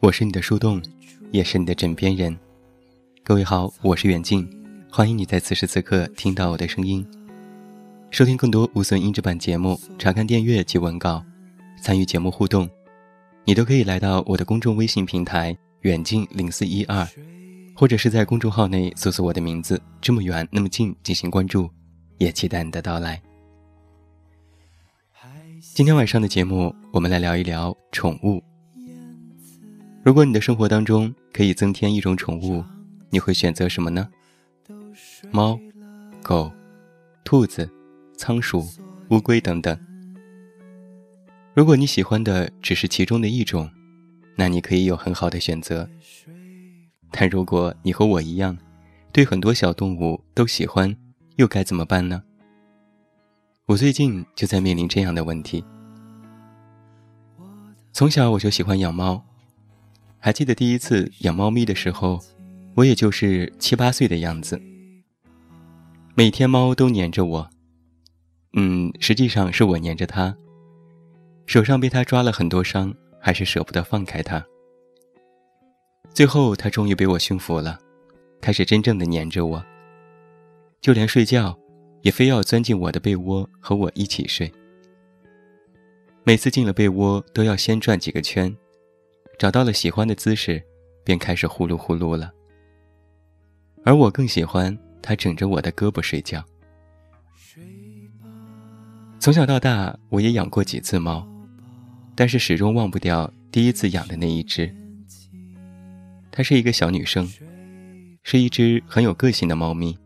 我是你的树洞，也是你的枕边人。各位好，我是远近，欢迎你在此时此刻听到我的声音。收听更多无损音质版节目，查看订阅及文稿，参与节目互动，你都可以来到我的公众微信平台远近零四一二，或者是在公众号内搜索我的名字这么远那么近进行关注，也期待你的到来。今天晚上的节目，我们来聊一聊宠物。如果你的生活当中可以增添一种宠物，你会选择什么呢？猫、狗、兔子。仓鼠、乌龟等等。如果你喜欢的只是其中的一种，那你可以有很好的选择。但如果你和我一样，对很多小动物都喜欢，又该怎么办呢？我最近就在面临这样的问题。从小我就喜欢养猫，还记得第一次养猫咪的时候，我也就是七八岁的样子。每天猫都黏着我。嗯，实际上是我黏着它，手上被它抓了很多伤，还是舍不得放开它。最后，它终于被我驯服了，开始真正的黏着我，就连睡觉，也非要钻进我的被窝和我一起睡。每次进了被窝，都要先转几个圈，找到了喜欢的姿势，便开始呼噜呼噜了。而我更喜欢它枕着我的胳膊睡觉。从小到大，我也养过几次猫，但是始终忘不掉第一次养的那一只。她是一个小女生，是一只很有个性的猫咪。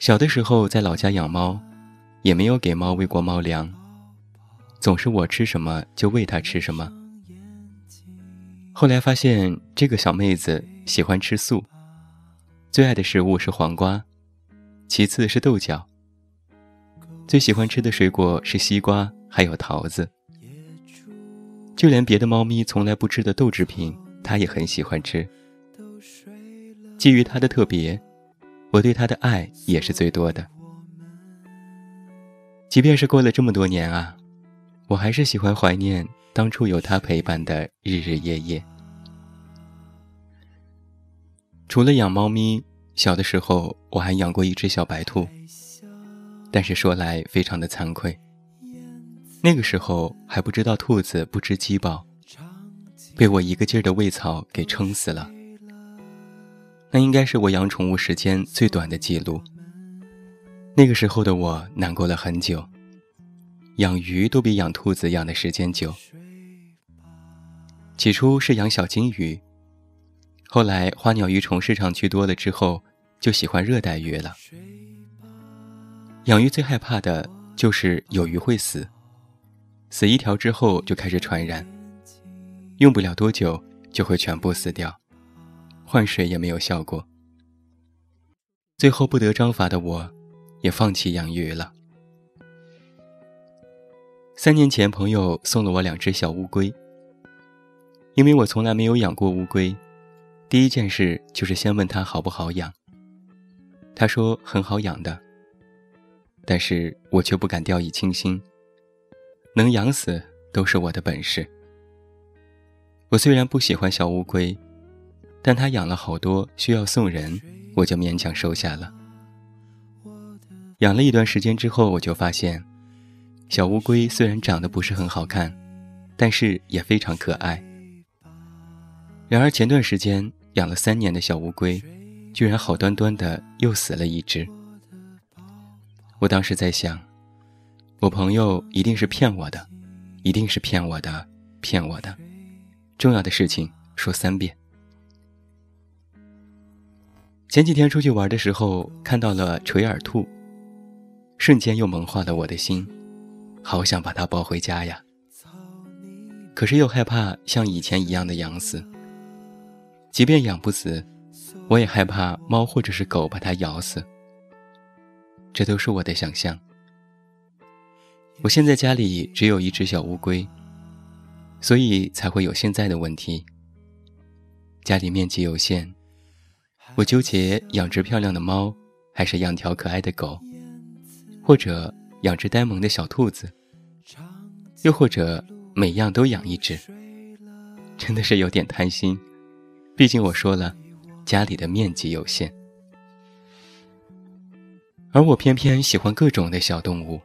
小的时候在老家养猫，也没有给猫喂过猫粮，总是我吃什么就喂它吃什么。后来发现这个小妹子喜欢吃素，最爱的食物是黄瓜，其次是豆角。最喜欢吃的水果是西瓜，还有桃子。就连别的猫咪从来不吃的豆制品，它也很喜欢吃。基于它的特别，我对它的爱也是最多的。即便是过了这么多年啊，我还是喜欢怀念当初有它陪伴的日日夜夜。除了养猫咪，小的时候我还养过一只小白兔。但是说来非常的惭愧，那个时候还不知道兔子不知饥饱，被我一个劲儿的喂草给撑死了。那应该是我养宠物时间最短的记录。那个时候的我难过了很久，养鱼都比养兔子养的时间久。起初是养小金鱼，后来花鸟鱼虫市场去多了之后，就喜欢热带鱼了。养鱼最害怕的就是有鱼会死，死一条之后就开始传染，用不了多久就会全部死掉，换水也没有效果。最后不得章法的我，也放弃养鱼了。三年前，朋友送了我两只小乌龟，因为我从来没有养过乌龟，第一件事就是先问他好不好养。他说很好养的。但是我却不敢掉以轻心，能养死都是我的本事。我虽然不喜欢小乌龟，但它养了好多需要送人，我就勉强收下了。养了一段时间之后，我就发现，小乌龟虽然长得不是很好看，但是也非常可爱。然而前段时间养了三年的小乌龟，居然好端端的又死了一只。我当时在想，我朋友一定是骗我的，一定是骗我的，骗我的。重要的事情说三遍。前几天出去玩的时候看到了垂耳兔，瞬间又萌化了我的心，好想把它抱回家呀。可是又害怕像以前一样的养死。即便养不死，我也害怕猫或者是狗把它咬死。这都是我的想象。我现在家里只有一只小乌龟，所以才会有现在的问题。家里面积有限，我纠结养只漂亮的猫，还是养条可爱的狗，或者养只呆萌的小兔子。又或者每样都养一只，真的是有点贪心。毕竟我说了，家里的面积有限，而我偏偏喜欢各种的小动物。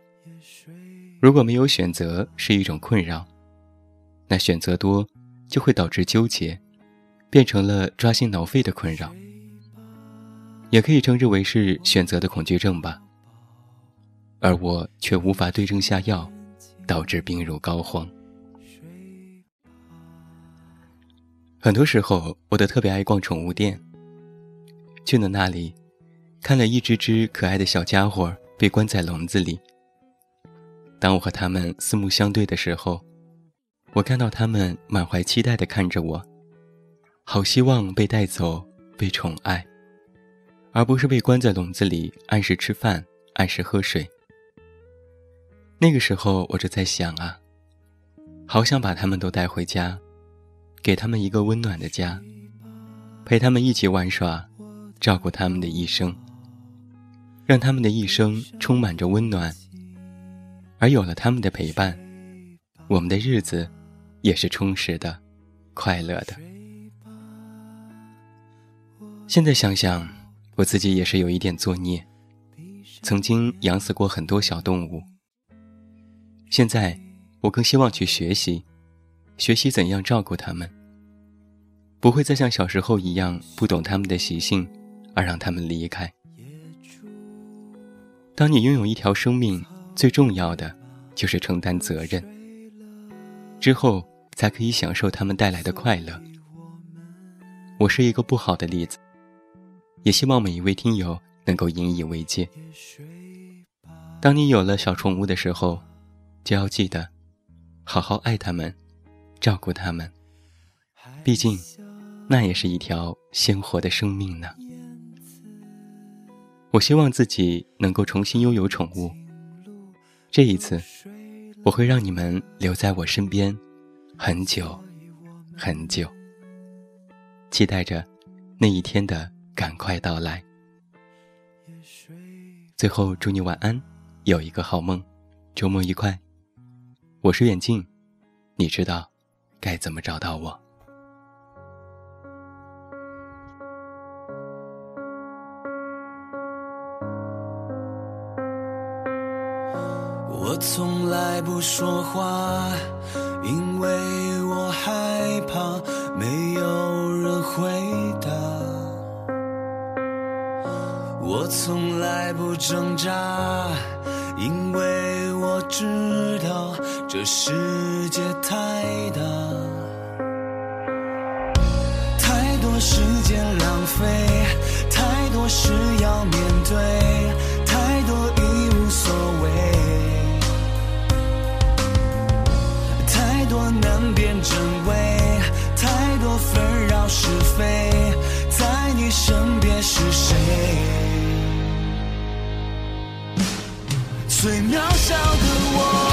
如果没有选择是一种困扰，那选择多就会导致纠结，变成了抓心挠肺的困扰，也可以称之为是选择的恐惧症吧。而我却无法对症下药，导致病入膏肓。很多时候，我都特别爱逛宠物店。去了那里，看了一只只可爱的小家伙被关在笼子里。当我和他们四目相对的时候，我看到他们满怀期待地看着我，好希望被带走、被宠爱，而不是被关在笼子里，按时吃饭、按时喝水。那个时候，我就在想啊，好想把他们都带回家，给他们一个温暖的家，陪他们一起玩耍，照顾他们的一生，让他们的一生充满着温暖。而有了他们的陪伴，我们的日子也是充实的、快乐的。现在想想，我自己也是有一点作孽，曾经养死过很多小动物。现在，我更希望去学习，学习怎样照顾它们，不会再像小时候一样不懂它们的习性，而让它们离开。当你拥有一条生命，最重要的就是承担责任，之后才可以享受它们带来的快乐。我是一个不好的例子，也希望每一位听友能够引以为戒。当你有了小宠物的时候。就要记得，好好爱他们，照顾他们。毕竟，那也是一条鲜活的生命呢。我希望自己能够重新拥有宠物。这一次，我会让你们留在我身边，很久，很久。期待着那一天的赶快到来。最后，祝你晚安，有一个好梦，周末愉快。我是远近，你知道该怎么找到我？我从来不说话，因为我害怕没有人回答。我从来不挣扎，因为我知道。这世界太大，太多时间浪费，太多事要面对，太多已无所谓，太多难辨真伪，太多纷扰是非，在你身边是谁？最渺小的我。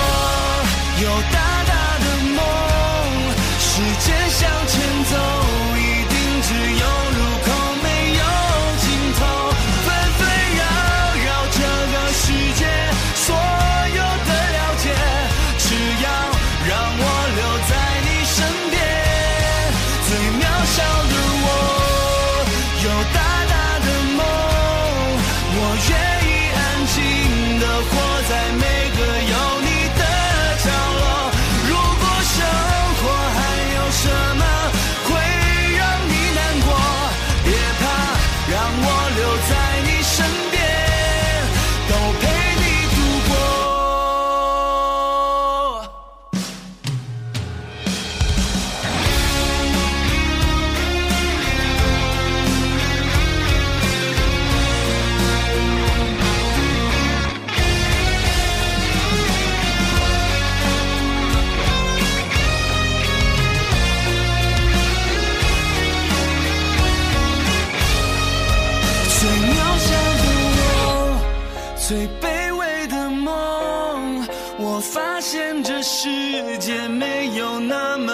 最卑微的梦，我发现这世界没有那么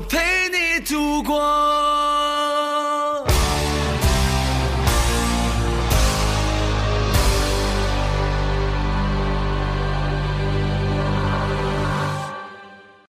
陪你度过。